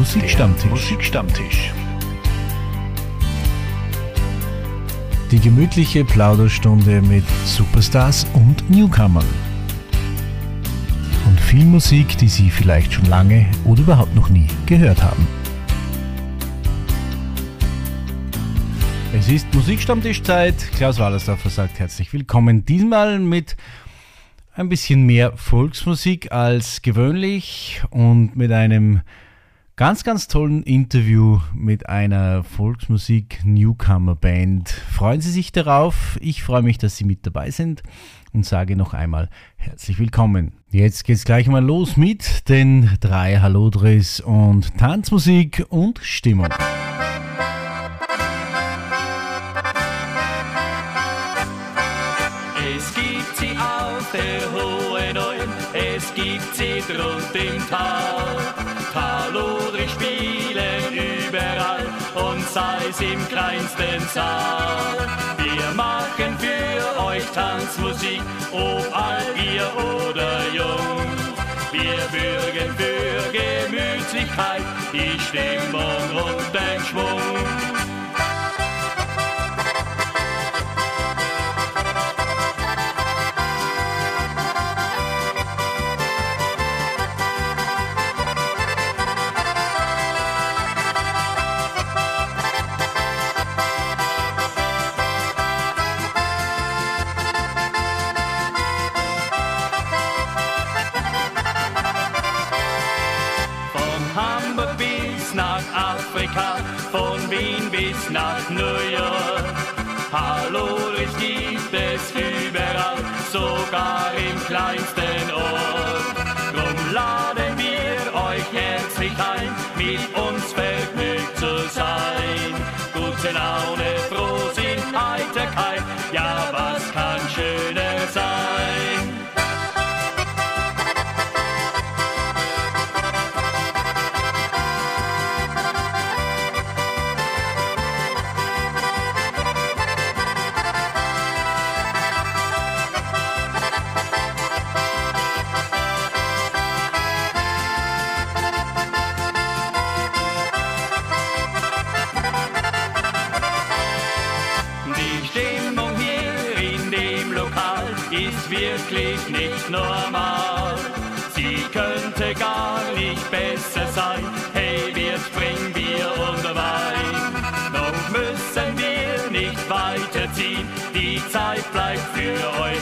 Musikstammtisch. Musikstammtisch. Die gemütliche Plauderstunde mit Superstars und Newcomern. Und viel Musik, die Sie vielleicht schon lange oder überhaupt noch nie gehört haben. Es ist Musikstammtischzeit. Klaus Wallersdorfer sagt herzlich willkommen. Diesmal mit ein bisschen mehr Volksmusik als gewöhnlich und mit einem ganz, ganz tollen Interview mit einer Volksmusik-Newcomer-Band. Freuen Sie sich darauf. Ich freue mich, dass Sie mit dabei sind und sage noch einmal herzlich willkommen. Jetzt geht's gleich mal los mit den drei Hallodris und Tanzmusik und Stimmung. gibt sie drunten im Tal. Sei's im kleinsten Saal. Wir machen für euch Tanzmusik, ob alt ihr oder jung. Wir bürgen für Gemütlichkeit, die Stimmung und den Schwung. Nach New York. Hallo, es gibt es überall, sogar im kleinsten Ort. Drum laden wir euch herzlich ein, mit uns vergnügt zu sein. Gute Laune,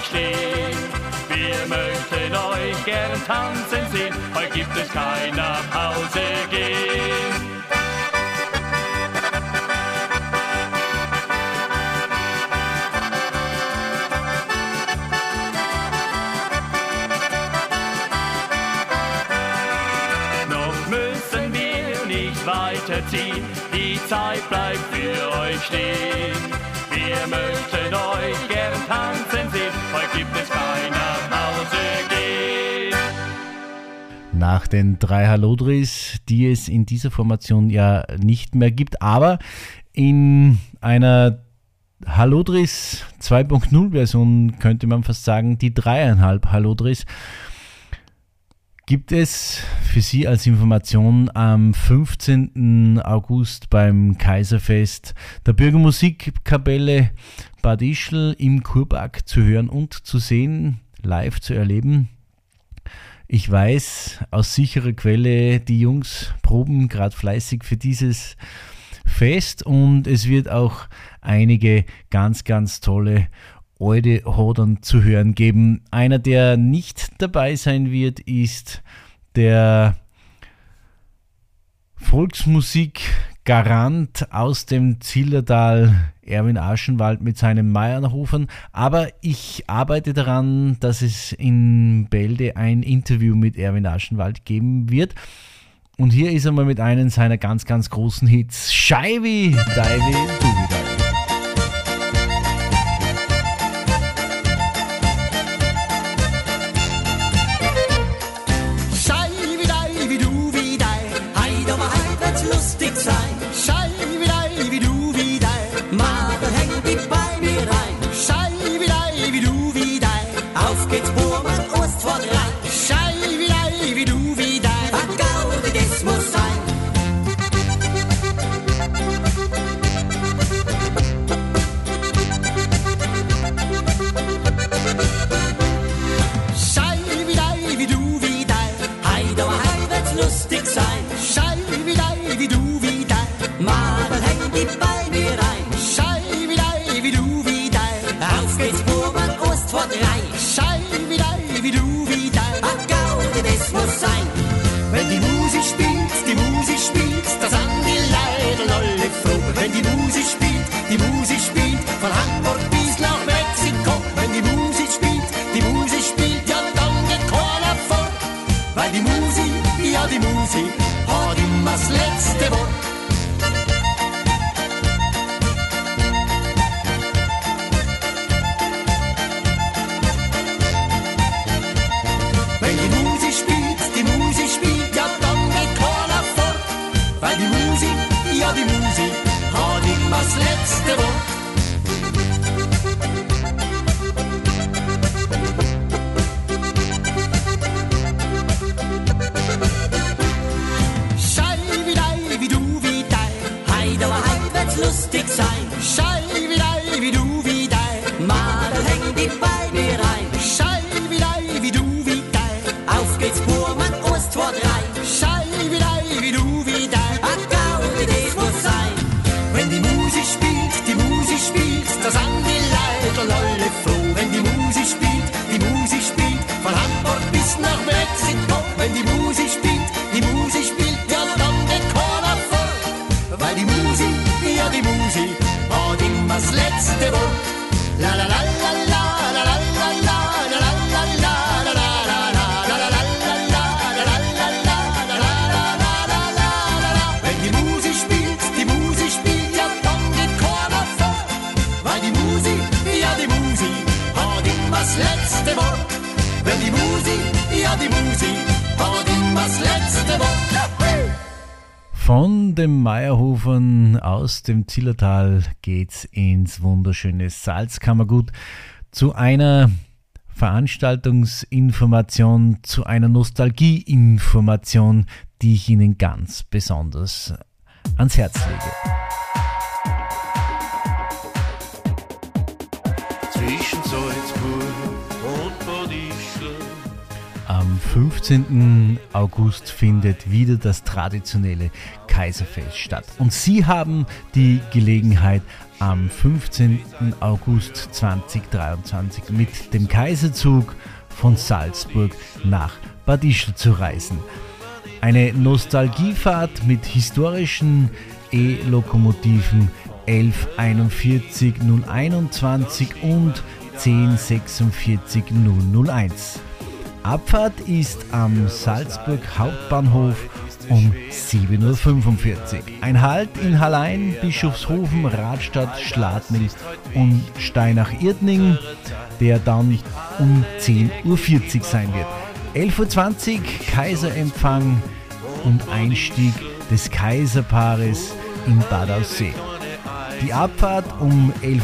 stehen. Wir möchten euch gern tanzen sehen. Heute gibt es kein nach Hause gehen. weiterziehen, die Zeit bleibt für euch stehen. Wir möchten euch gern tanzen sehen, heute gibt es kein nach Hause gehen. Nach den drei Hallodris, die es in dieser Formation ja nicht mehr gibt, aber in einer Hallodris 2.0 Version könnte man fast sagen, die dreieinhalb Hallodris gibt es für Sie als Information am 15. August beim Kaiserfest der Bürgermusikkapelle Bad Ischl im Kurpark zu hören und zu sehen, live zu erleben. Ich weiß aus sicherer Quelle, die Jungs proben gerade fleißig für dieses Fest und es wird auch einige ganz, ganz tolle Eude Hodern zu hören geben. Einer, der nicht dabei sein wird, ist der Volksmusik-Garant aus dem Zillertal, Erwin Aschenwald mit seinem Meierhofern. Aber ich arbeite daran, dass es in Bälde ein Interview mit Erwin Aschenwald geben wird. Und hier ist er mal mit einem seiner ganz, ganz großen Hits. Scheibi, Daivi, Duvidai. di musi, har dimma släcks det bort. Dem Zillertal geht's ins wunderschöne Salzkammergut zu einer Veranstaltungsinformation, zu einer Nostalgieinformation, die ich Ihnen ganz besonders ans Herz lege. Zwischen Salzburg und Bad Ischl. Am 15. August findet wieder das traditionelle Kaiserfest statt. Und Sie haben die Gelegenheit, am 15. August 2023 mit dem Kaiserzug von Salzburg nach Bad Ischl zu reisen. Eine Nostalgiefahrt mit historischen E-Lokomotiven 1141 021 und 1046 001. Abfahrt ist am Salzburg Hauptbahnhof um 7.45 Uhr. Ein Halt in Hallein, Bischofshofen, Radstadt, Schladming und Steinach-Irdning, der dann um 10.40 Uhr sein wird. 11.20 Uhr Kaiserempfang und Einstieg des Kaiserpaares in Bad Aussee. Die Abfahrt um 11.50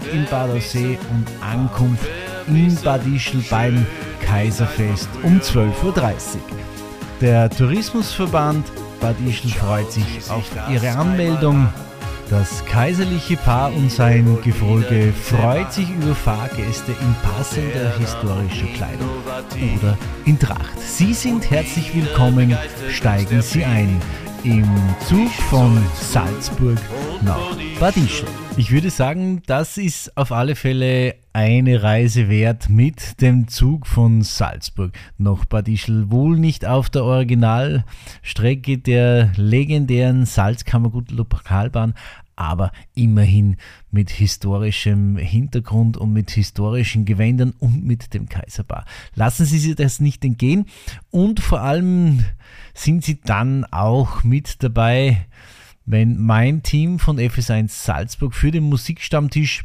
Uhr in Bad Aussee und Ankunft in Bad Ischl beim Kaiserfest um 12.30 Uhr. Der Tourismusverband Bad Ischl freut sich auf Ihre Anmeldung. Das kaiserliche Paar und sein Gefolge freut sich über Fahrgäste in passender historischer Kleidung oder in Tracht. Sie sind herzlich willkommen, steigen Sie ein im Zug von Salzburg nach Bad Ischl. Ich würde sagen, das ist auf alle Fälle eine Reise wert mit dem Zug von Salzburg nach Bad Ischl. Wohl nicht auf der Originalstrecke der legendären Salzkammergut-Lokalbahn, aber immerhin mit historischem Hintergrund und mit historischen Gewändern und mit dem Kaiserpaar. Lassen Sie sich das nicht entgehen und vor allem sind Sie dann auch mit dabei, wenn mein Team von FS1 Salzburg für den Musikstammtisch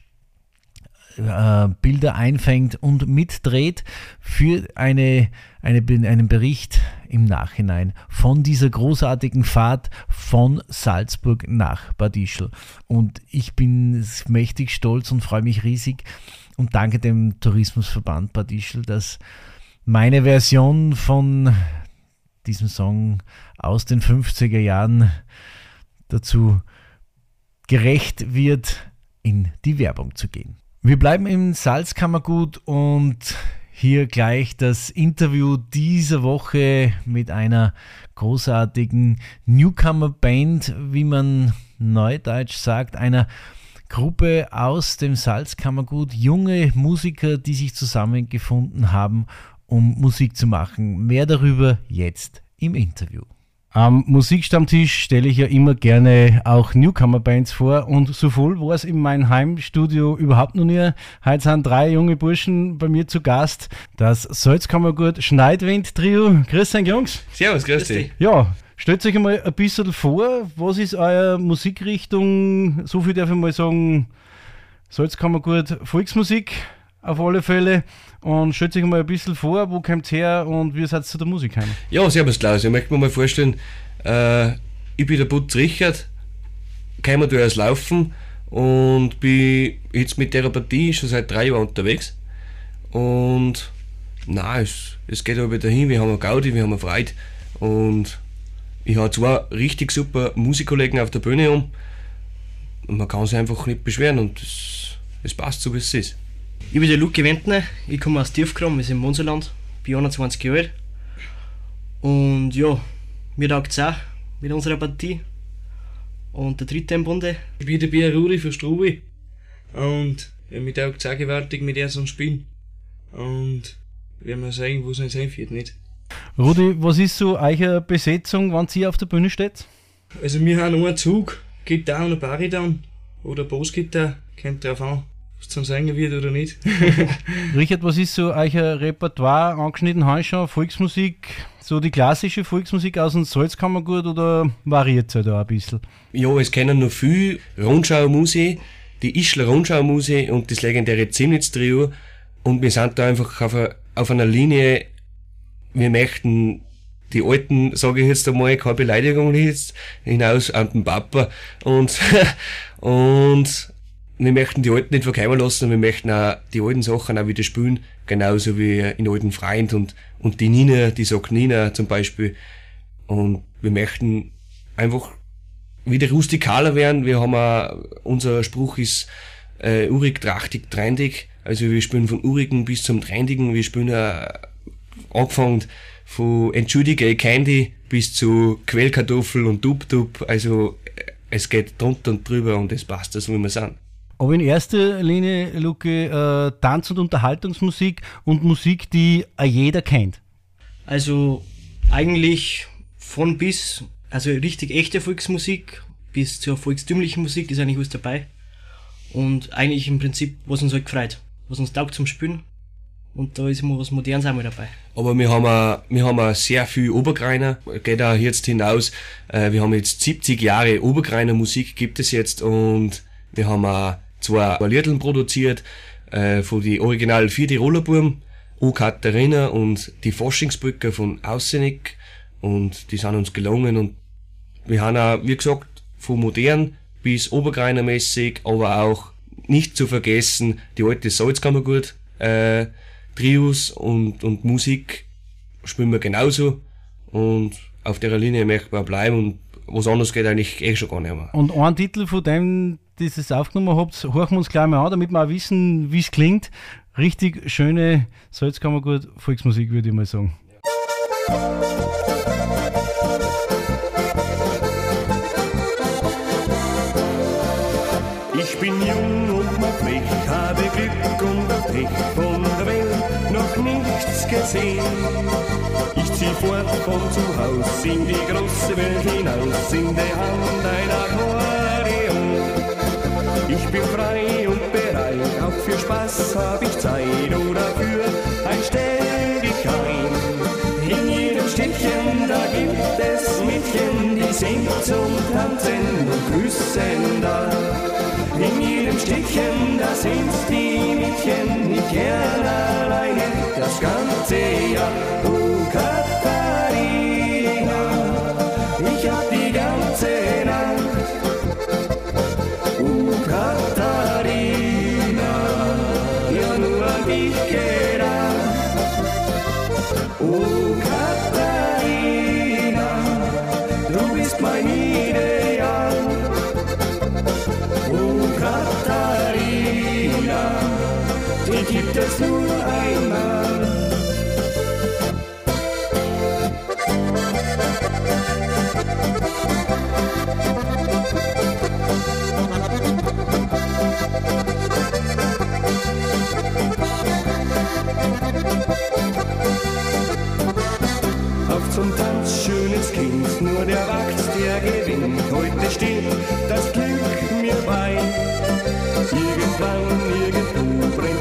äh, Bilder einfängt und mitdreht für eine, eine, einen Bericht im Nachhinein von dieser großartigen Fahrt von Salzburg nach Bad Ischl. Und ich bin mächtig stolz und freue mich riesig und danke dem Tourismusverband Bad Ischl, dass meine Version von diesem Song aus den 50er Jahren dazu gerecht wird, in die Werbung zu gehen. Wir bleiben im Salzkammergut und hier gleich das Interview dieser Woche mit einer großartigen Newcomer-Band, wie man neudeutsch sagt, einer Gruppe aus dem Salzkammergut, junge Musiker, die sich zusammengefunden haben, um Musik zu machen. Mehr darüber jetzt im Interview. Am Musikstammtisch stelle ich ja immer gerne auch Newcomer-Bands vor und so voll war es in meinem Heimstudio überhaupt noch nie. Heute sind drei junge Burschen bei mir zu Gast. Das Salzkammergut Schneidwind-Trio. Grüß euch, Jungs. Servus, grüß dich. Ja, stellt euch einmal ein bisschen vor, was ist eure Musikrichtung? So viel darf ich mal sagen, Salzkammergut Volksmusik auf alle Fälle. Und stellt euch mal ein bisschen vor, wo kommt her und wie seid ihr zu der Musik heim? Ja, servus Klaus. Ich möchte mir mal vorstellen, äh, ich bin der Putz Richard, käme da aus Laufen und bin jetzt mit Partie schon seit drei Jahren unterwegs. Und na, es, es geht aber wieder hin. Wir haben eine Gaudi, wir haben eine Freude. Und ich habe zwei richtig super Musikkollegen auf der Bühne um. Und man kann sich einfach nicht beschweren und es passt so, wie es ist. Ich bin der Luke Wendner, ich komme aus Tiefkram, wir sind im Monserland, bin 21 Jahre alt. Und ja, mir taugt es auch mit unserer Partie. Und der dritte im Bunde, Ich bin der Bier Rudi für Strubi. Und ja, mit auch auch gewaltig mit ihr so spielen. Und werden wir sehen, wo es uns hinführt, nicht? Rudi, was ist so eure Besetzung, wenn ihr auf der Bühne steht? Also wir haben einen Zug, Gitarre und Bariton. Oder Bassgitarre, kommt drauf an, es zum Singen wird oder nicht. Richard, was ist so euer Repertoire angeschnitten heute schon? Volksmusik, so die klassische Volksmusik aus dem Salzkammergut oder variiert es da ein bisschen? Ja, es kennen noch viel Rundschau-Musik, die Ischler Rundschau-Musik und das legendäre Zimnitz-Trio. Und wir sind da einfach auf, a, auf einer Linie, wir möchten die alten, sage ich jetzt einmal, keine Beleidigung jetzt, hinaus an den Papa. Und, und wir möchten die Alten nicht verkeimen lassen wir möchten auch die alten Sachen auch wieder spielen, genauso wie in Alten Freund und, und die Nina, die sagt Nina zum Beispiel. Und wir möchten einfach wieder rustikaler werden. Wir haben auch, unser Spruch ist äh, urig, trachtig, trendig. Also wir spielen von urigen bis zum trendigen. Wir spielen auch angefangen von Entschuldige Candy bis zu Quellkartoffel und Dub-Dub. Also äh, es geht drunter und drüber und es passt so, wie wir sind. Aber in erster Linie, Luke, äh, Tanz- und Unterhaltungsmusik und Musik, die äh, jeder kennt. Also eigentlich von bis, also richtig echte Volksmusik bis zur volkstümlichen Musik ist eigentlich was dabei. Und eigentlich im Prinzip, was uns halt gefreut, was uns taugt zum Spielen. Und da ist immer was Modernes auch mal dabei. Aber wir haben auch, wir haben auch sehr viel Obergreiner, geht auch jetzt hinaus. Äh, wir haben jetzt 70 Jahre Obergreiner Musik gibt es jetzt und wir haben auch zwei Liedl produziert, äh, von die original vier Tiroler O Katharina und die Forschungsbrücke von Ausenig und die sind uns gelungen und wir haben auch, wie gesagt, von modern bis Obergreinermäßig, aber auch nicht zu vergessen die alte Salzkammergut, äh, Trios und, und Musik spielen wir genauso und auf der Linie möchten wir bleiben und was anderes geht eigentlich eh schon gar nicht mehr. Und ein Titel von dem, das ihr aufgenommen habt, horchen wir uns gleich mal an, damit wir auch wissen, wie es klingt. Richtig schöne Salzkammergut Volksmusik, würde ich mal sagen. Ich bin jung und mag mich, habe Glück und Pech von der Welt noch nichts gesehen. Ich zieh fort von zu Haus in die große Welt hinaus, in der Hand ein Akkordeon. Ich bin frei und bereit, auch für Spaß hab ich Zeit oder für ein Stell. In jedem Städtchen, da gibt es Mädchen, die singen zum Tanzen und küssen da. In jedem Städtchen, da sind's die Mädchen nicht gern alleine das ganze Jahr. Gibt es nur einmal. Auf zum Tanz, schönes Kind, nur der Wachs, der gewinnt. Heute steht das Glück mir bei. Irgendwann,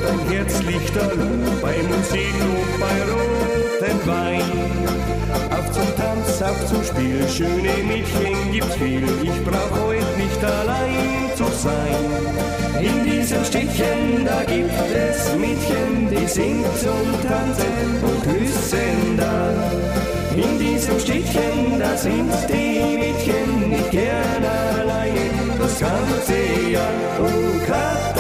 irgendwo brennt ein Herz lichterloh, bei Musik und bei rotem Wein. Auf zum Tanz, auf zum Spiel, schöne Mädchen gibt's viel. Ich brauch heute nicht allein zu sein. In diesem Städtchen, da gibt es Mädchen, die singt zum Tanzen und küssen da. In diesem Städtchen, da sind die Mädchen nicht gern alleine das ganze Jahr. dich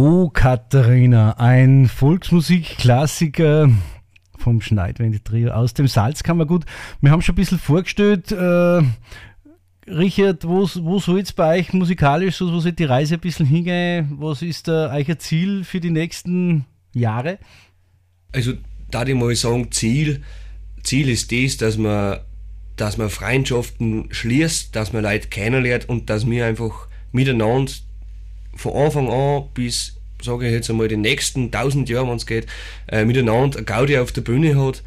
Oh, Katharina, ein Volksmusikklassiker vom Schneidwende Trio aus dem Salzkammergut. Wir haben schon ein bisschen vorgestellt, äh, Richard, wo, wo soll jetzt bei euch musikalisch, so, wo soll die Reise ein bisschen hingehen? Was ist da euer Ziel für die nächsten Jahre? Also, da ich mal sagen, Ziel, Ziel ist das, dass man, dass man Freundschaften schließt, dass man Leute kennenlernt und dass wir einfach miteinander von Anfang an bis, sage ich jetzt einmal, die nächsten tausend Jahre, wenn es geht, äh, miteinander eine Gaudi auf der Bühne hat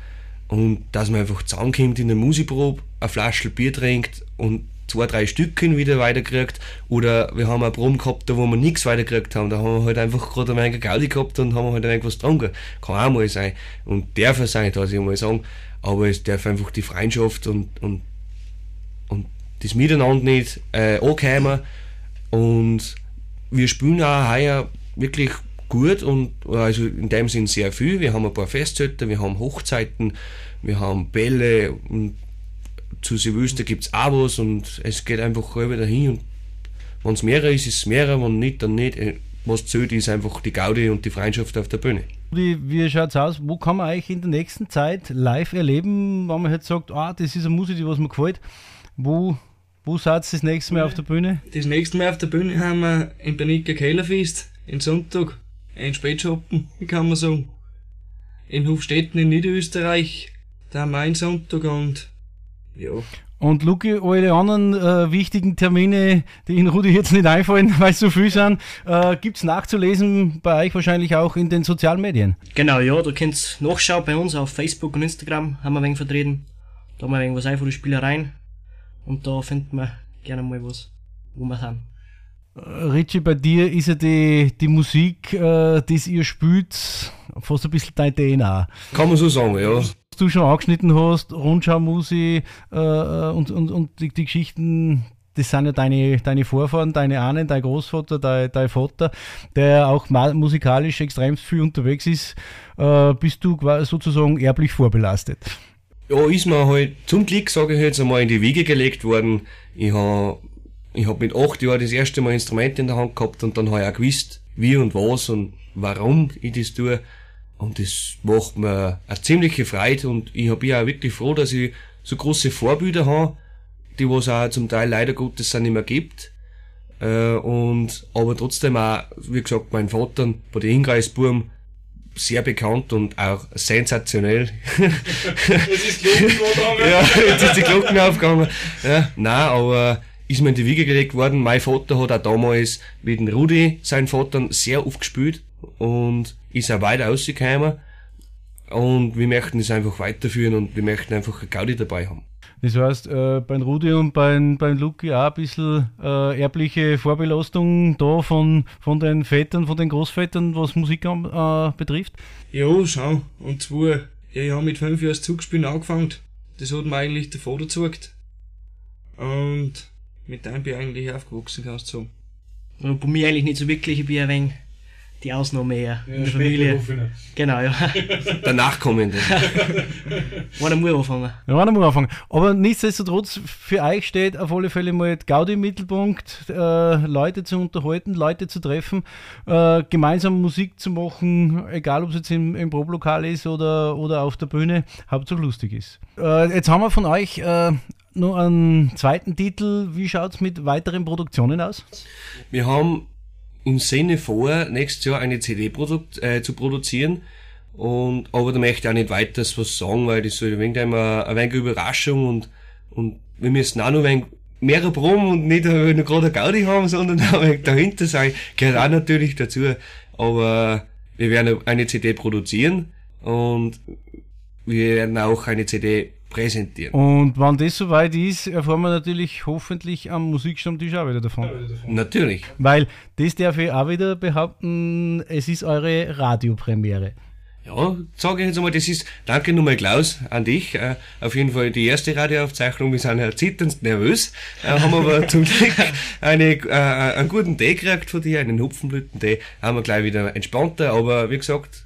und dass man einfach zusammenkommt in der Musikprobe, eine Flasche Bier trinkt und zwei, drei Stücken wieder weiterkriegt oder wir haben eine Proben gehabt, da wo wir nichts weiterkriegt haben, da haben wir halt einfach gerade eine Gaudi gehabt und haben halt irgendwas getrunken. Kann auch mal sein und darf es sein, dass ich mal sagen, aber es darf einfach die Freundschaft und, und, und das Miteinander nicht äh, ankommen und wir spielen auch heuer wirklich gut und also in dem Sinn sehr viel. Wir haben ein paar Festzelte, wir haben Hochzeiten, wir haben Bälle und zu Silvester gibt's auch was und es geht einfach halber dahin und wenn es mehrere ist, ist es mehrere, wenn nicht, dann nicht. Äh, Was zählt, ist einfach die Gaudi und die Freundschaft auf der Bühne. Wie, wie schaut's aus? Wo kann man euch in der nächsten Zeit live erleben, wenn man jetzt sagt, ah, das ist eine Musik, die was mir gefällt? Wo, wo seid ihr das nächste Mal auf der Bühne? Das nächste Mal auf der Bühne haben wir im Bernicker Kellerfest, in Sonntag, ein Spätschoppen, kann man sagen. In Hofstetten in Niederösterreich, da haben wir einen Sonntag und, ja, Und Luki, alle anderen äh, wichtigen Termine, die in Rudi jetzt nicht einfallen, weil es so viel sind, äh, gibt's nachzulesen bei euch wahrscheinlich auch in den sozialen Medien. Genau, ja, da könnt ihr nachschauen bei uns auf Facebook und Instagram, haben wir ein wenig vertreten. Da haben wir ein wenig was ein von den Spielereien. Und da finden wir gerne mal was, wo wir sind. Äh, Richie, bei dir ist ja die, die Musik, äh, die ihr spielt, fast ein bisschen dein DNA. Kann man so sagen, ja. Was du schon angeschnitten hast, Rundschau-Musik äh, und, und, und die, die Geschichten, das sind ja deine, deine Vorfahren, deine Ahnen, dein Großvater, dein, dein Vater, der auch musikalisch extrem viel unterwegs ist. Äh, bist du quasi sozusagen erblich vorbelastet? Ja, ist mir halt zum Glück, sage ich jetzt einmal, in die Wiege gelegt worden. Ich hab, ich hab mit acht Jahren das erste Mal Instrument in der Hand gehabt und dann habe ich auch gewusst, wie und was und warum ich das tue. Und das macht mir eine ziemliche Freude und ich ja auch wirklich froh, dass ich so große Vorbilder habe, die was auch zum Teil leider Gottes dann nicht mehr gibt. Äh, und, aber trotzdem auch, wie gesagt, mein Vater bei den Ingreisburm sehr bekannt und auch sensationell. Das ist Glocken angegangen. ja, jetzt ist die Glocken aufgegangen. Ja, nein, aber ist mir in die Wiege gelegt worden. Mein Vater hat auch damals mit dem Rudi, sein Vater, sehr oft gespielt und ist auch weiter rausgekommen. Und wir möchten es einfach weiterführen und wir möchten einfach eine Gaudi dabei haben. Das heißt, äh, beim Rudi und beim, beim Luki auch ein bisschen äh, erbliche Vorbelastung da von, von den Vätern, von den Großvätern, was Musik äh, betrifft. Ja, schau. Und zwar, ja, ich habe mit fünf Jahren das Zugspielen angefangen. Das hat mir eigentlich der Vater gezeigt. Und mit dem bin ich eigentlich aufgewachsen, kannst du sagen. Bei mir eigentlich nicht so wirklich, ich bin ein wenig die Ausnahme eher in der Familie. Genau, ja. Der Nachkommende. Einer muss anfangen. Ja, warte mal anfangen. Aber nichtsdestotrotz, für euch steht auf alle Fälle mal Gaudi im Mittelpunkt, äh, Leute zu unterhalten, Leute zu treffen, äh, gemeinsam Musik zu machen, egal ob es jetzt im, im Problokal ist oder, oder auf der Bühne, Hauptsache lustig ist. Äh, jetzt haben wir von euch äh, noch einen zweiten Titel. Wie schaut's mit weiteren Produktionen aus? Wir haben im Sinne vor, nächstes Jahr eine CD produkt, äh, zu produzieren. Und, aber da möchte ich auch nicht weiter was sagen, weil das soll ein wenig, immer, ein wenig Überraschung und, und wir müssen auch noch ein wenig mehr Proben und nicht nur gerade eine Gaudi haben, sondern auch ein wenig dahinter sein. Gehört auch natürlich dazu. Aber wir werden eine CD produzieren und wir werden auch eine CD präsentieren. Und wenn das soweit ist, erfahren wir natürlich hoffentlich am Musikstammtisch auch wieder davon. Natürlich. Weil das darf ich auch wieder behaupten, es ist eure Radiopremiere. Ja, sage ich jetzt einmal, das ist, danke nochmal Klaus an dich, äh, auf jeden Fall die erste Radioaufzeichnung, wir sind ja zitternd nervös, äh, haben aber zum Glück eine, äh, einen guten Tee gekriegt von dir, einen Hupfenblütentee, haben wir gleich wieder entspannter, aber wie gesagt,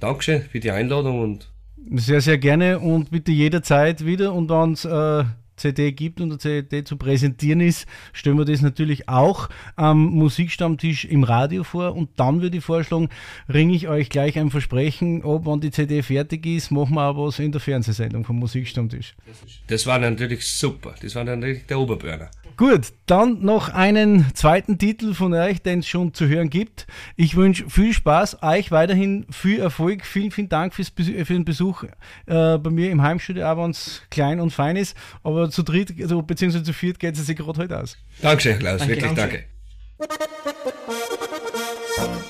Dankeschön für die Einladung und Sehr, sehr gerne und bitte jederzeit wieder. Und es äh, CD gibt und eine CD zu präsentieren ist, stellen wir das natürlich auch am Musikstammtisch im Radio vor. Und dann würde ich vorschlagen, ringe ich euch gleich ein Versprechen, ob wenn die CD fertig ist, machen wir auch was in der Fernsehsendung vom Musikstammtisch. das war natürlich super, das war natürlich der Oberburner. Gut, dann noch einen zweiten Titel von euch, den es schon zu hören gibt. Ich wünsche viel Spaß, euch weiterhin viel Erfolg. Vielen, vielen Dank für den Besuch äh, bei mir im Heimstudio, auch wenn es klein und fein ist. Aber zu dritt, also, beziehungsweise zu viert geht es sich gerade heute aus. Dankeschön Klaus, Danke, wirklich danke. danke.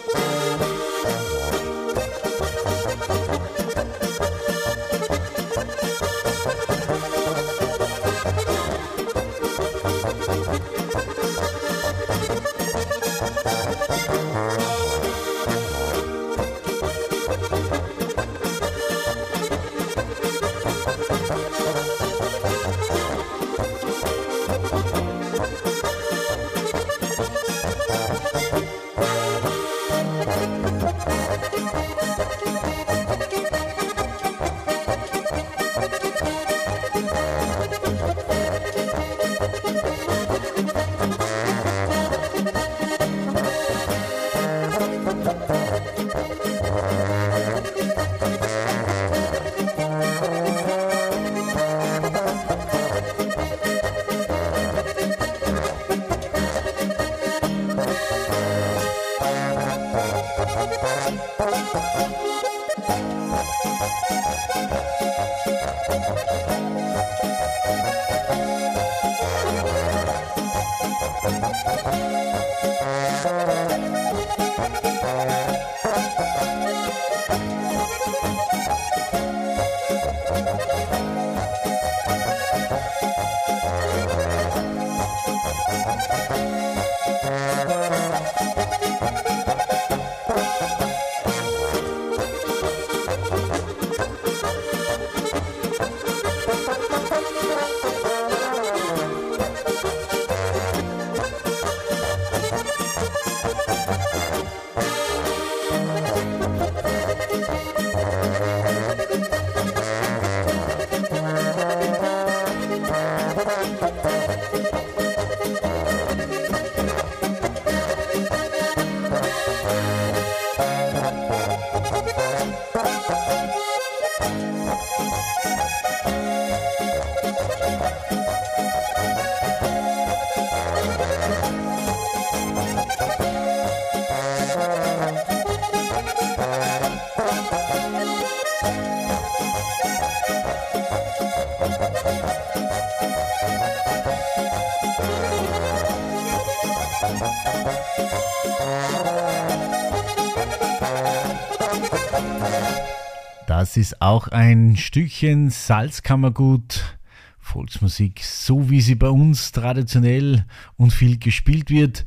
Das ist auch ein Stückchen Salzkammergut, Volksmusik, so wie sie bei uns traditionell und viel gespielt wird.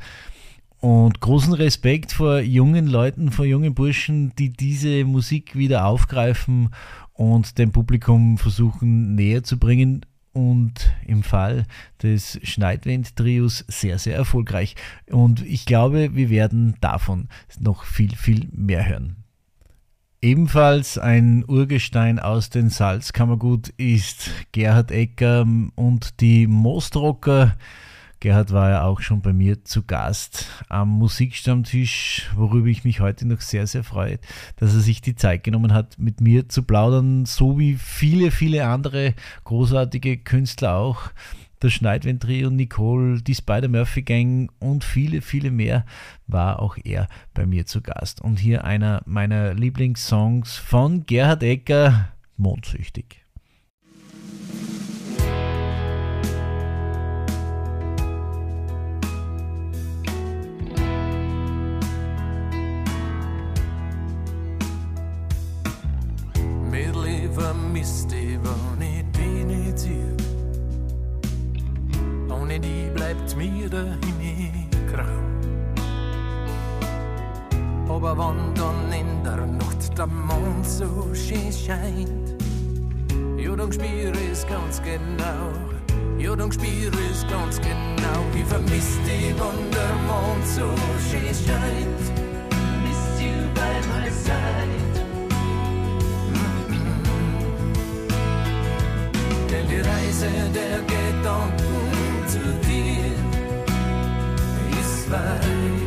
Und großen Respekt vor jungen Leuten, vor jungen Burschen, die diese Musik wieder aufgreifen und dem Publikum versuchen näher zu bringen. Und im Fall des Schneidwind-Trios sehr, sehr erfolgreich. Und ich glaube, wir werden davon noch viel, viel mehr hören. Ebenfalls ein Urgestein aus den Salzkammergut ist Gerhard Ecker und die Mostrocker. Gerhard war ja auch schon bei mir zu Gast am Musikstammtisch, worüber ich mich heute noch sehr, sehr freue, dass er sich die Zeit genommen hat, mit mir zu plaudern, so wie viele, viele andere großartige Künstler auch der Schneidwendry und Nicole, die Spider-Murphy-Gang und viele, viele mehr war auch er bei mir zu Gast. Und hier einer meiner Lieblingssongs von Gerhard Ecker, Mondsüchtig. Mädel, vermisst die mir der Himmel grau. Wenn dann in der Nacht der Mond so schön scheint, ja, dann spür ich's ganz genau. Ja, dann spür ich's ganz genau. Ich vermiss dich, wenn der Mond so schön scheint. Miss you by my side. Denn die Reise der Gedanken ist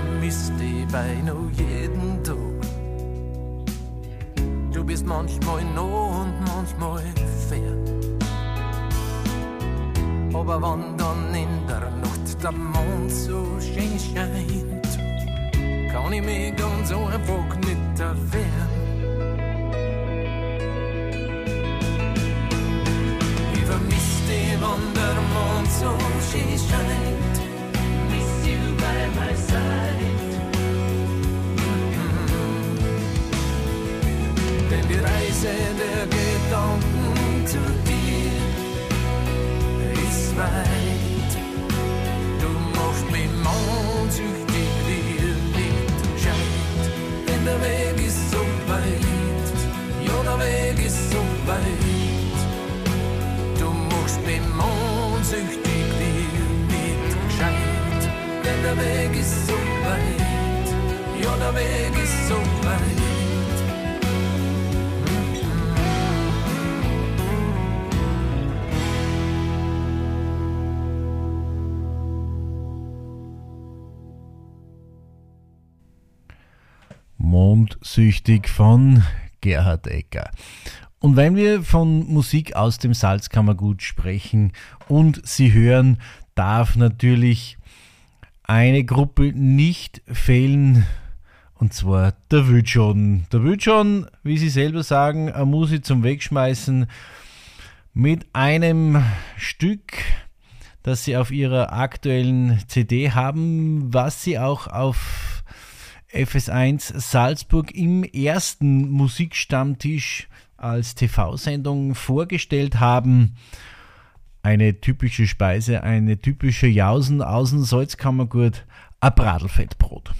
Mädel, ich vermiss dich beinahe jeden Tag. Du bist manchmal nah und manchmal fern. Aber wenn dann in der Nacht der Mond so schön scheint, kann ich mich ganz einfach nicht erwehren. Mondsüchtig von Gerhard Ecker. Und wenn wir von Musik aus dem Salzkammergut sprechen und Sie hören, darf natürlich eine Gruppe nicht fehlen, und zwar der Wildschon. Der Wildschon, wie Sie selber sagen, eine Musik zum Wegschmeißen mit einem Stück, das Sie auf Ihrer aktuellen CD haben, was Sie auch auf FS1 Salzburg im ersten Musikstammtisch als TV-Sendung vorgestellt haben. Eine typische Speise, eine typische Jausen aus dem Salzkammergut, ein Bradelfettbrot.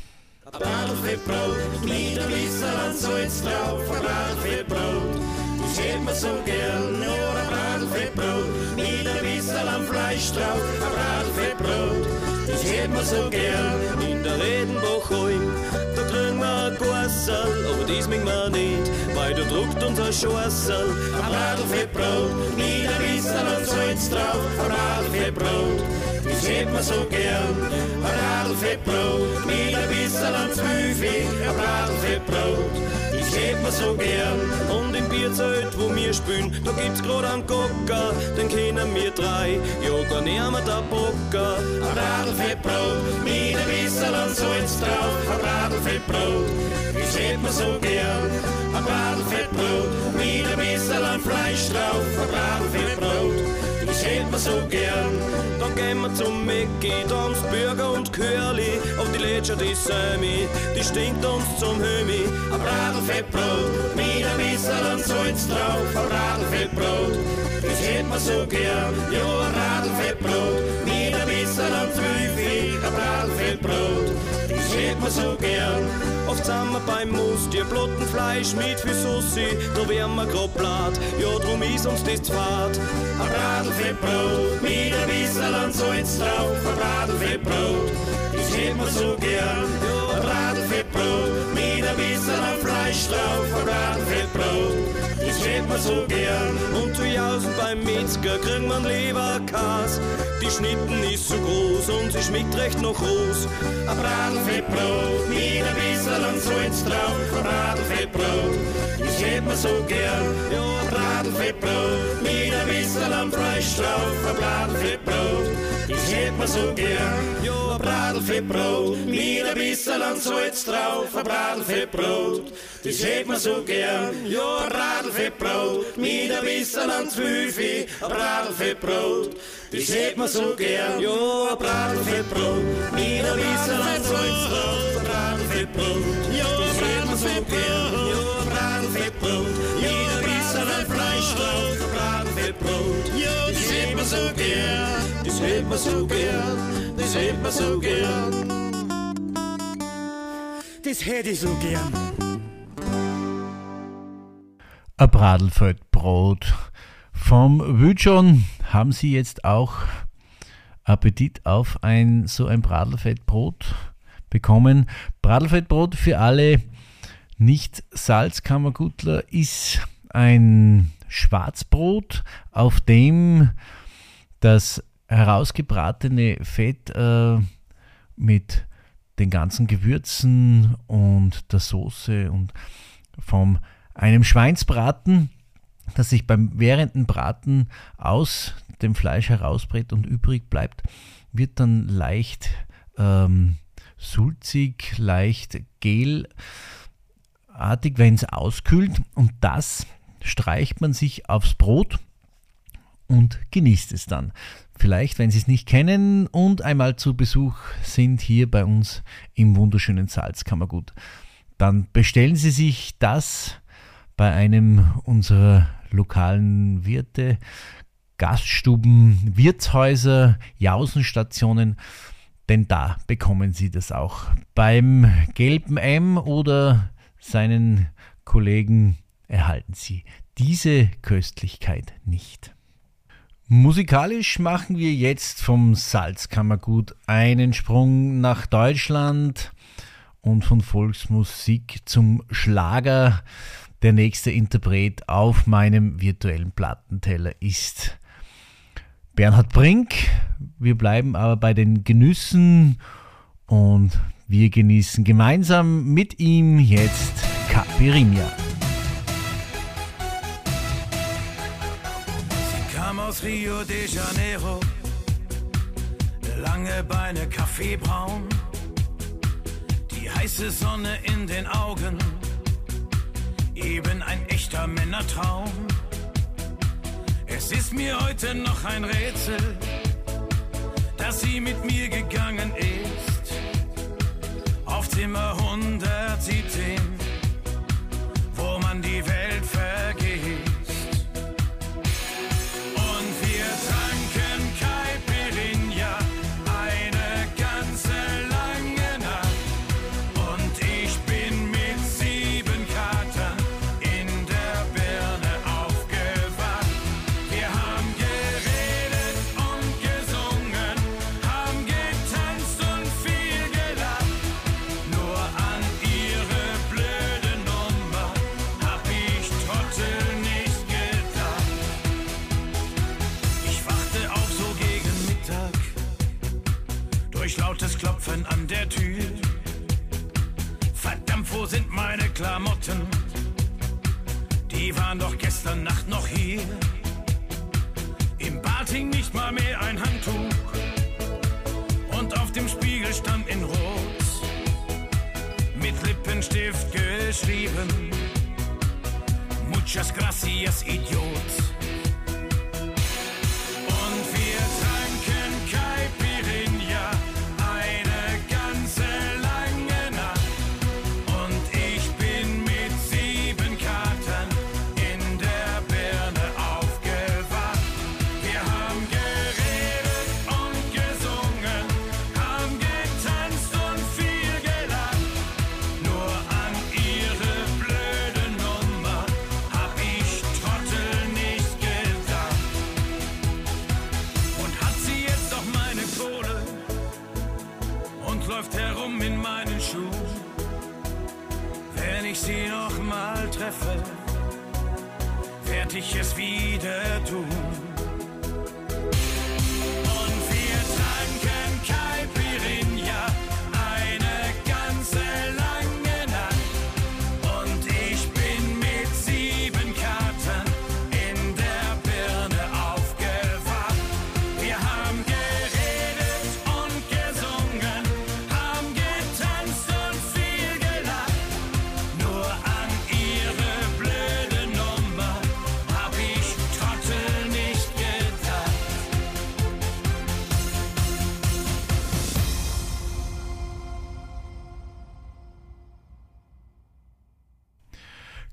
Ein Bradelfettbrot mit ein bisschen Salz drauf, ein Bradelfettbrot, das hätt man so gern. Ja, ein Bradelfettbrot mit ein bisschen Fleisch drauf, ein Bradelfettbrot, das hätt man so gern. Gossel, aber dies mögen wir nicht, weil da druckt unser Schossel. Ein Bradelfettbrot mit ein bisschen an Salz drauf, ein Bradelfettbrot, das hätt man so gern. Ein Bradelfettbrot mit ein bisschen an Zwiebel, ein Bradelfettbrot, das hätt man so gern. Und im Bierzelt, wo wir spielen, da gibt's grad einen Cocker, den kennen wir drei, ja gar nimmer der Bocker. Ein Bradelfettbrot mit ein bisschen an Salz drauf, ein Bradelfettbrot, das hätt man so gern. Ein Bradelfettbrot mit ein bisschen an Fleisch drauf, ein Bradelfettbrot, das hätt man so gern. Dann gehen wir zum Mickey, da haben's Burger und Curly, auf die schon die Sömi, die stinkt uns zum Hömi. Ein Bradelfettbrot mit ein bisschen Salz drauf, ein Bradelfettbrot, das hätt man so gern. Ja, ein Bradelfettbrot mit ein bisschen Zwiebel, ein das hätt man so gern. Oft sind wir beim Mus, die Fleisch mit viel Sussi, da wär wir grad blatt, ja drum is uns das fad. Ein Bradelfettbrot mit ein bisschen an Salz drauf, ein Bradelfettbrot, das hätt man so gern. Ja, ein Bradelfettbrot mit ein bisschen an Fleisch drauf, ein Bradelfettbrot, das hätt man so gern. Und zu Jausen beim Metzger kriegen man Leberkas, die Schnitten ist so groß und sie schmeckt recht noch groß. Ein Bradelfettbrot mit ein bisschen an Salz drauf, ein Bradelfettbrot, das hätt man so gern. Ja, ein Bradelfettbrot mit ein bisschen an Fleisch drauf, ein Bradelfettbrot, das hätt man so gern. Ja, ein Bradelfettbrot mit ein bisschen Salz drauf, ein Bradelfettbrot, das hätt man so gern. Ja, ein Bradelfettbrot mit ein bisschen Zwiebel, ein Bradelfettbrot, das hätt man so gern. Ja, ein Bradelfettbrot mit ein bisschen Salz drauf, ein Bradelfettbrot, ja, das hätt man so gern. Ja, ein Bradelfettbrot mit ein bisschen Fleisch drauf, ein Bradelfettbrot, ja, das hätt man so gern. Das hätt man so gern, das hätt man so gern. Das hätt ich so gern. Ein Bradelfeldbrot. Vom Wütschon haben Sie jetzt auch Appetit auf ein so ein Bradelfeldbrot bekommen. Bradelfeldbrot für alle nicht Salzkammergutler ist ein Schwarzbrot, auf dem das herausgebratene Fett äh, mit den ganzen Gewürzen und der Soße und vom einem Schweinsbraten, das sich beim währenden Braten aus dem Fleisch herausbrät und übrig bleibt, wird dann leicht ähm, sulzig, leicht gelartig, wenn es auskühlt und das streicht man sich aufs Brot und genießt es dann. Vielleicht, wenn Sie es nicht kennen und einmal zu Besuch sind hier bei uns im wunderschönen Salzkammergut, dann bestellen Sie sich das bei einem unserer lokalen Wirte, Gaststuben, Wirtshäuser, Jausenstationen, denn da bekommen Sie das auch. Beim gelben M oder seinen Kollegen erhalten Sie diese Köstlichkeit nicht. Musikalisch machen wir jetzt vom Salzkammergut einen Sprung nach Deutschland und von Volksmusik zum Schlager. Der nächste Interpret auf meinem virtuellen Plattenteller ist Bernhard Brink. Wir bleiben aber bei den Genüssen und wir genießen gemeinsam mit ihm jetzt Caipirinha. Aus Rio de Janeiro, lange Beine kaffeebraun, die heiße Sonne in den Augen, eben ein echter Männertraum. Es ist mir heute noch ein Rätsel, dass sie mit mir gegangen ist, auf Zimmer 117, wo man die Welt vergisst. Klopfen an der Tür. Verdammt, wo sind meine Klamotten? Die waren doch gestern Nacht noch hier. Im Bad hing nicht mal mehr ein Handtuch. Und auf dem Spiegel stand in Rot mit Lippenstift geschrieben. Muchas gracias, Idiot. Ich es wieder tun.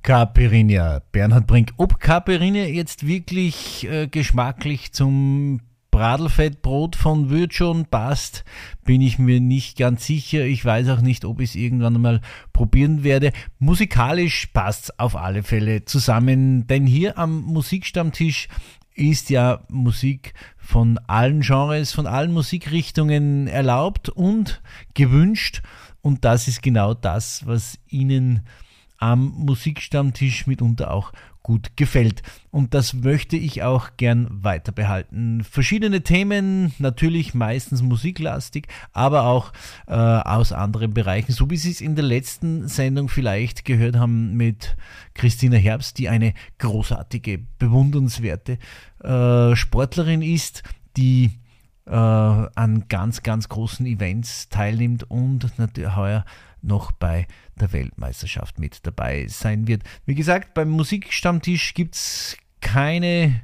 Caipirinha, Bernhard Brink. Ob Caipirinha jetzt wirklich äh, geschmacklich zum Bradelfettbrot von Würtschon passt, bin ich mir nicht ganz sicher. Ich weiß auch nicht, ob ich es irgendwann einmal probieren werde. Musikalisch passt auf alle Fälle zusammen, denn hier am Musikstammtisch ist ja Musik von allen Genres, von allen Musikrichtungen erlaubt und gewünscht. Und das ist genau das, was Ihnen am Musikstammtisch mitunter auch gut gefällt. Und das möchte ich auch gern weiter behalten. Verschiedene Themen, natürlich meistens musiklastig, aber auch äh, aus anderen Bereichen, so wie Sie es in der letzten Sendung vielleicht gehört haben mit Christina Herbst, die eine großartige, bewundernswerte äh, Sportlerin ist, die äh, an ganz, ganz großen Events teilnimmt und natürlich heuer noch bei der Weltmeisterschaft mit dabei sein wird. Wie gesagt, beim Musikstammtisch gibt es keine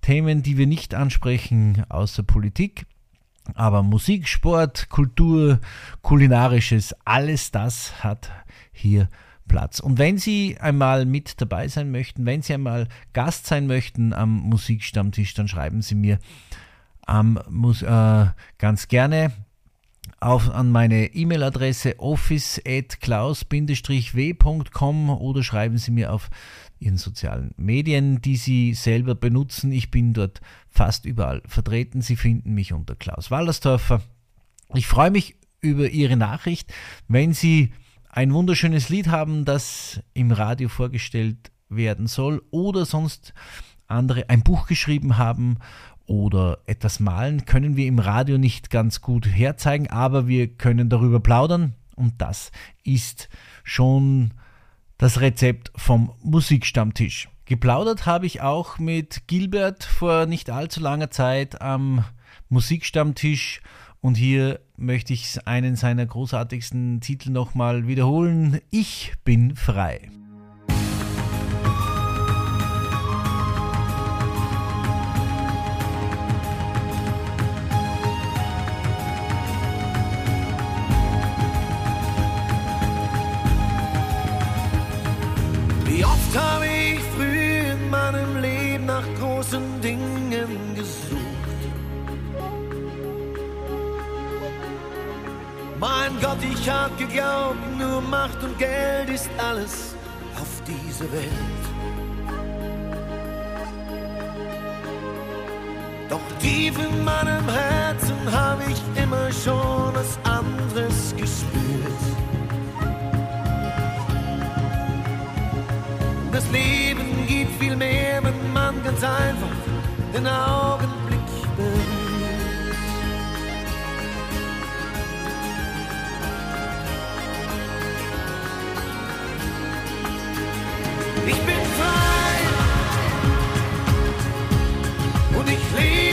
Themen, die wir nicht ansprechen, außer Politik. Aber Musik, Sport, Kultur, Kulinarisches, alles das hat hier Platz. Und wenn Sie einmal mit dabei sein möchten, wenn Sie einmal Gast sein möchten am Musikstammtisch, dann schreiben Sie mir am, äh, ganz gerne auf, an meine E-Mail-Adresse office.klaus-w.com oder schreiben Sie mir auf Ihren sozialen Medien, die Sie selber benutzen. Ich bin dort fast überall vertreten. Sie finden mich unter Klaus Wallersdorfer. Ich freue mich über Ihre Nachricht. Wenn Sie ein wunderschönes Lied haben, das im Radio vorgestellt werden soll oder sonst andere ein Buch geschrieben haben oder etwas malen, können wir im Radio nicht ganz gut herzeigen, aber wir können darüber plaudern und das ist schon das Rezept vom Musikstammtisch. Geplaudert habe ich auch mit Gilbert vor nicht allzu langer Zeit am Musikstammtisch und hier möchte ich einen seiner großartigsten Titel nochmal wiederholen. Ich bin frei. Mein Gott, ich hab geglaubt, nur Macht und Geld ist alles auf dieser Welt. Doch tief in meinem Herzen habe ich immer schon was anderes gespürt. Das Leben gibt viel mehr, wenn man ganz einfach den Augenblick Ich bin frei. Und ich liebe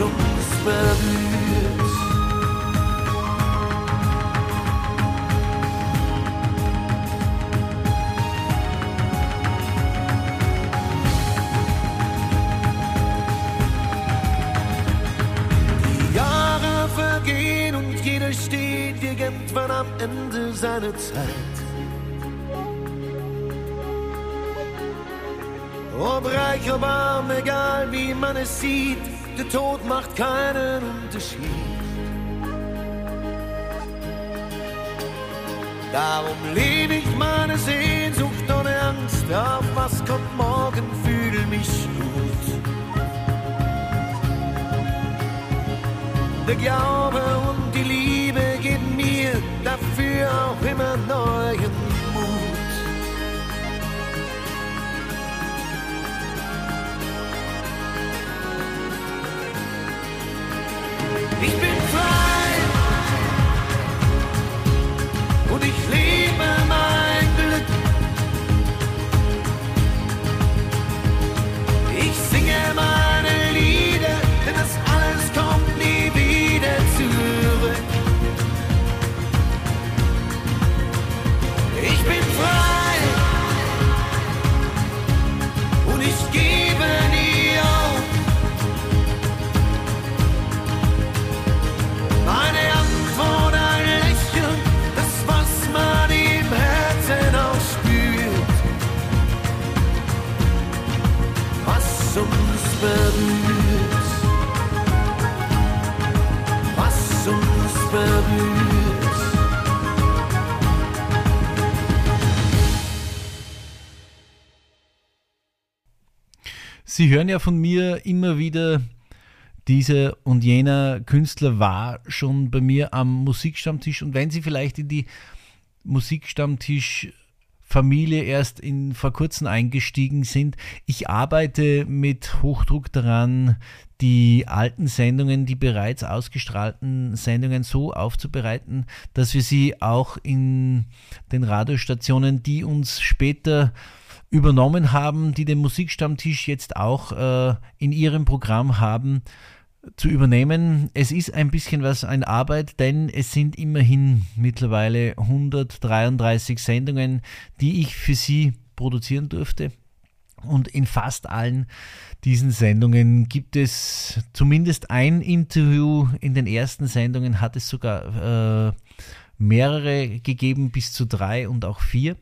uns berührt. Die Jahre vergehen und jeder steht irgendwann am Ende seiner Zeit. Ob reich, ob arm, egal wie man es sieht, der Tod macht keinen Unterschied. Darum lebe ich meine Sehnsucht ohne Angst, auf was kommt morgen, fühle mich gut. Der Glaube und die Liebe geben mir dafür auch immer neuen Sie hören ja von mir immer wieder, dieser und jener Künstler war schon bei mir am Musikstammtisch. Und wenn Sie vielleicht in die Musikstammtisch Familie erst in, vor kurzem eingestiegen sind. Ich arbeite mit Hochdruck daran, die alten Sendungen, die bereits ausgestrahlten Sendungen so aufzubereiten, dass wir sie auch in den Radiostationen, die uns später übernommen haben, die den Musikstammtisch jetzt auch äh, in ihrem Programm haben, zu übernehmen. Es ist ein bisschen was an Arbeit, denn es sind immerhin mittlerweile 133 Sendungen, die ich für Sie produzieren durfte. Und in fast allen diesen Sendungen gibt es zumindest ein Interview. In den ersten Sendungen hat es sogar äh, mehrere gegeben, bis zu drei und auch vier.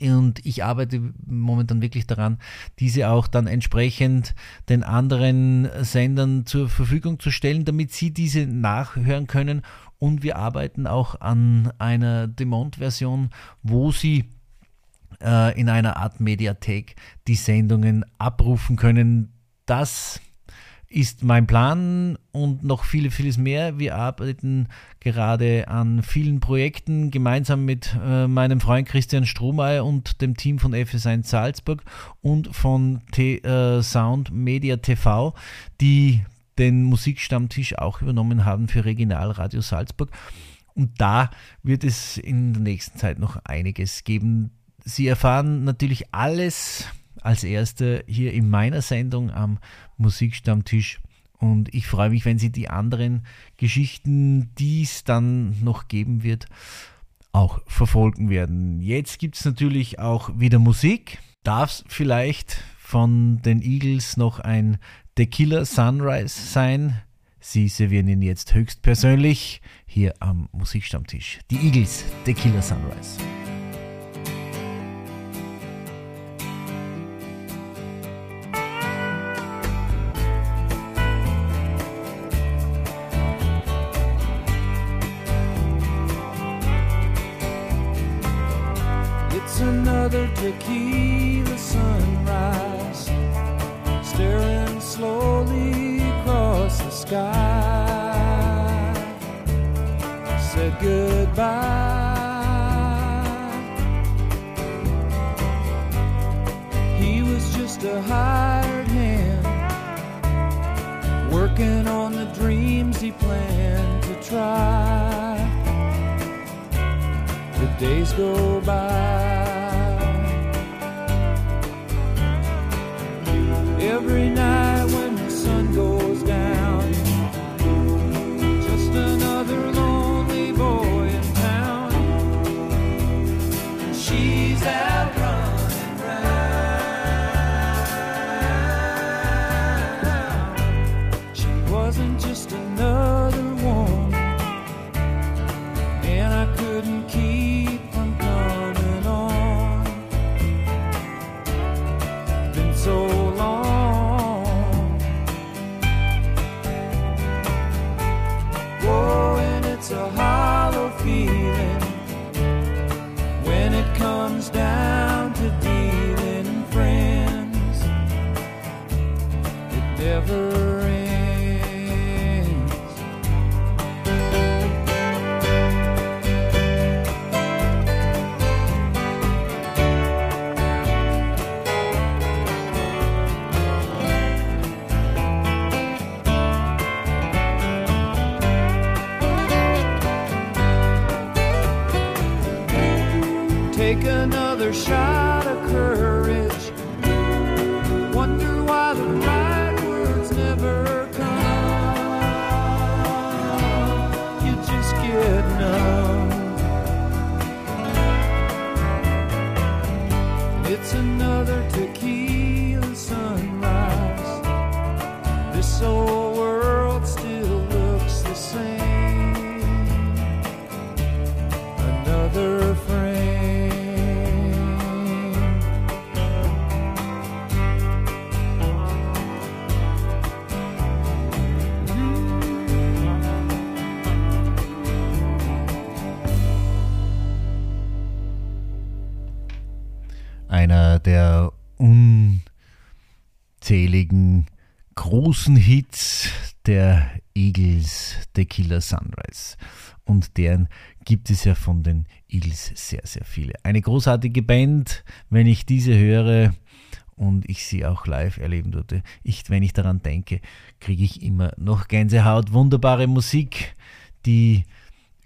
Und ich arbeite momentan wirklich daran, diese auch dann entsprechend den anderen Sendern zur Verfügung zu stellen, damit sie diese nachhören können. Und wir arbeiten auch an einer Demont-Version, wo sie äh, in einer Art Mediathek die Sendungen abrufen können. Das ist mein Plan und noch viele, vieles mehr. Wir arbeiten gerade an vielen Projekten gemeinsam mit äh, meinem Freund Christian Strohmeier und dem Team von FS1 Salzburg und von T äh, Sound Media TV, die den Musikstammtisch auch übernommen haben für Regionalradio Salzburg. Und da wird es in der nächsten Zeit noch einiges geben. Sie erfahren natürlich alles als Erste hier in meiner Sendung am Musikstammtisch. Und ich freue mich, wenn Sie die anderen Geschichten, die es dann noch geben wird, auch verfolgen werden. Jetzt gibt es natürlich auch wieder Musik. Darf es vielleicht von den Eagles noch ein Tequila Sunrise sein? Sie servieren ihn jetzt höchstpersönlich hier am Musikstammtisch. Die Eagles, Tequila Sunrise. großen Hits der Eagles, The Killer Sunrise. Und deren gibt es ja von den Eagles sehr, sehr viele. Eine großartige Band, wenn ich diese höre und ich sie auch live erleben würde. Ich, wenn ich daran denke, kriege ich immer noch Gänsehaut. Wunderbare Musik, die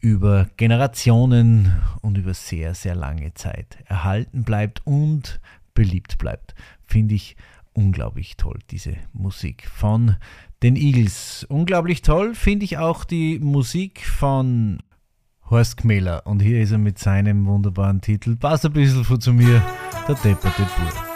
über Generationen und über sehr, sehr lange Zeit erhalten bleibt und beliebt bleibt. Finde ich unglaublich toll, diese Musik von den Eagles. Unglaublich toll finde ich auch die Musik von Horst Kmäler. Und hier ist er mit seinem wunderbaren Titel. Passt ein bisschen zu mir, der depperte Bub.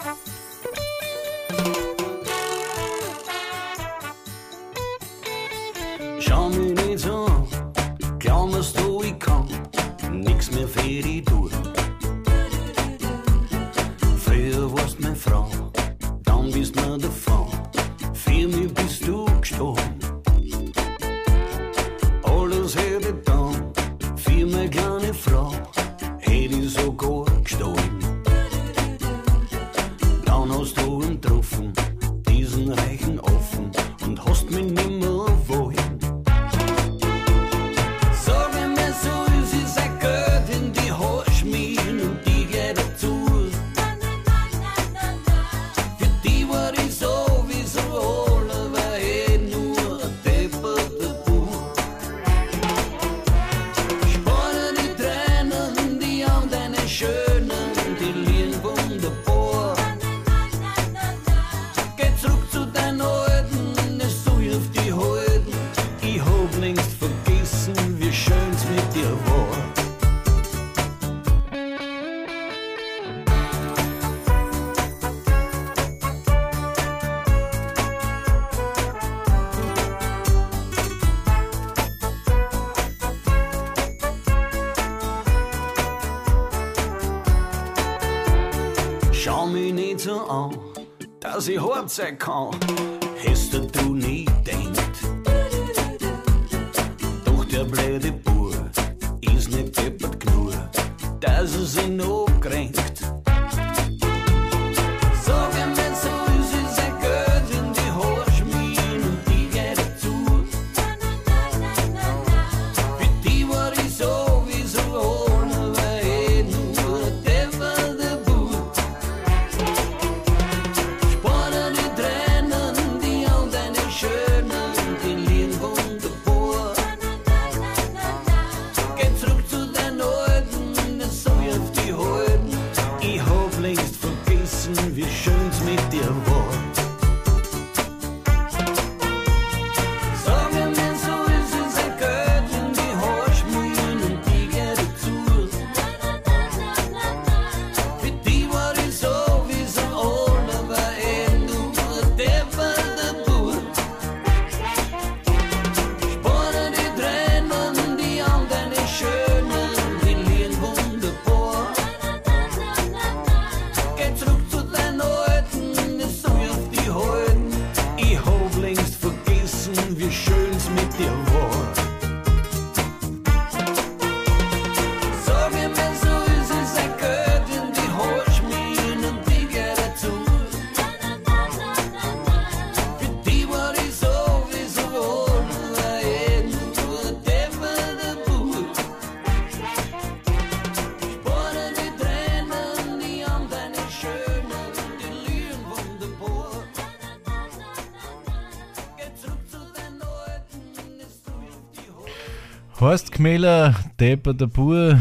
Gemäler, Depper der Pur.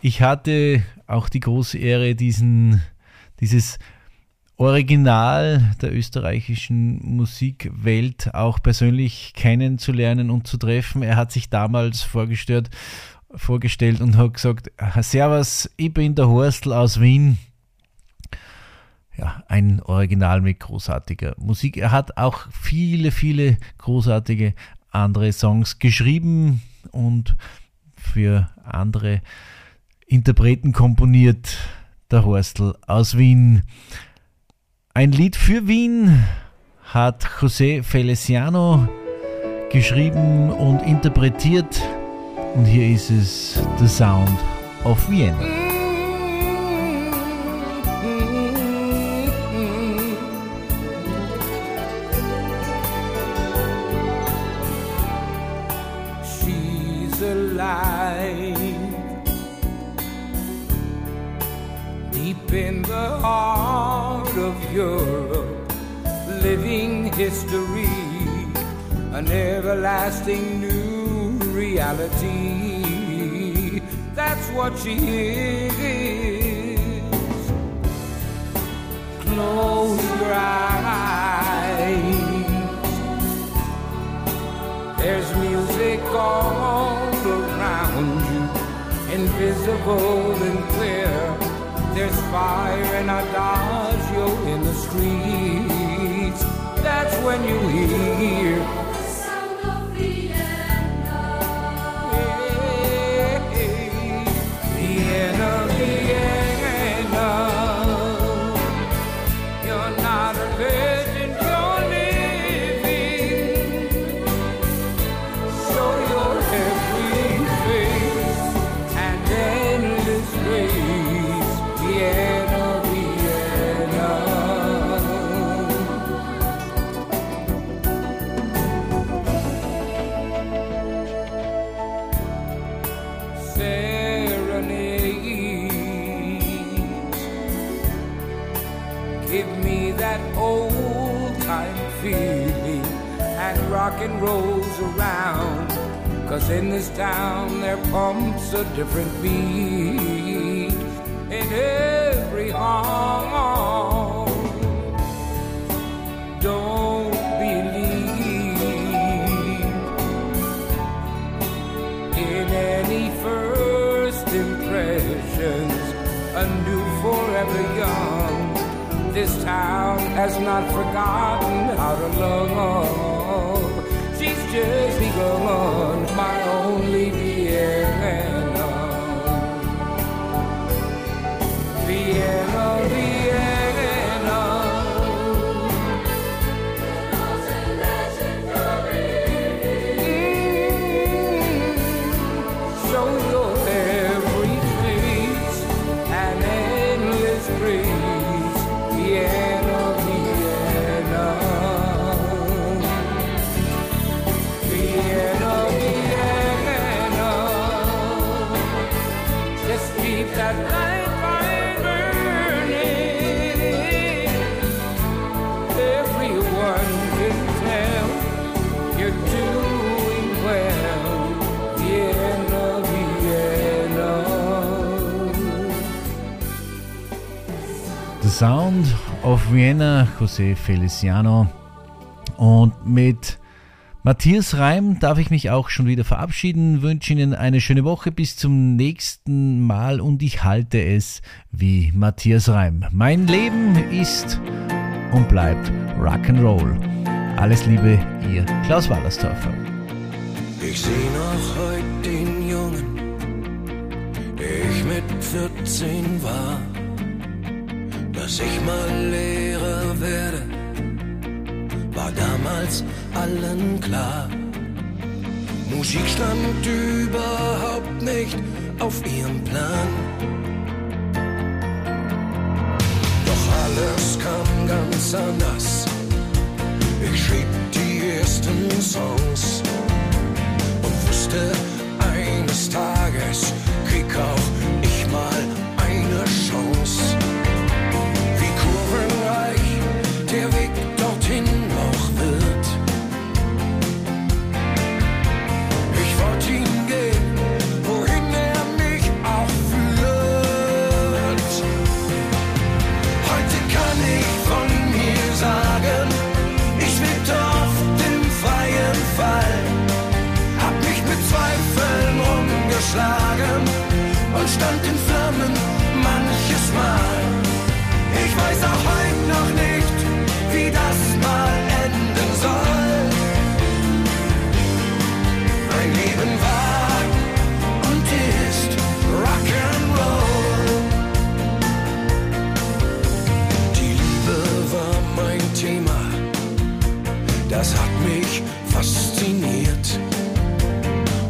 Ich hatte auch die große Ehre, diesen, dieses Original der österreichischen Musikwelt auch persönlich kennenzulernen und zu treffen. Er hat sich damals vorgestellt, vorgestellt und hat gesagt, Servus, ich bin der Horstl aus Wien. Ja, ein Original mit großartiger Musik. Er hat auch viele, viele großartige andere Songs geschrieben und für andere Interpreten komponiert. Der Horstl aus Wien. Ein Lied für Wien hat José Feliciano geschrieben und interpretiert. Und hier ist es The Sound of Vienna. Everlasting new reality. That's what she is. Close your eyes. There's music all around you, invisible and clear. There's fire and adagio in the streets. That's when you hear. This town there pumps a different beat in every home. Don't believe in any first impressions, undo forever young. This town has not forgotten how to love. She's just begun, of Vienna, José Feliciano. Und mit Matthias Reim darf ich mich auch schon wieder verabschieden, wünsche Ihnen eine schöne Woche bis zum nächsten Mal und ich halte es wie Matthias Reim. Mein Leben ist und bleibt Rock'n'Roll. Alles Liebe, Ihr Klaus Wallersdorfer. Ich seh noch heut den Jungen, der ich mit 14 war. Dass ich mal Lehrer werde, war damals allen klar. Musik stand überhaupt nicht auf ihrem Plan. Doch alles kam ganz anders. Ich schrieb die ersten Songs und wusste, eines Tages krieg auch und stand in Flammen manches Mal. Ich weiß auch heute noch nicht, wie das mal enden soll. Mein Leben war und ist Rock'n'Roll. Die Liebe war mein Thema, das hat mich fasziniert.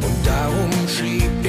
Und darum schrieb ich.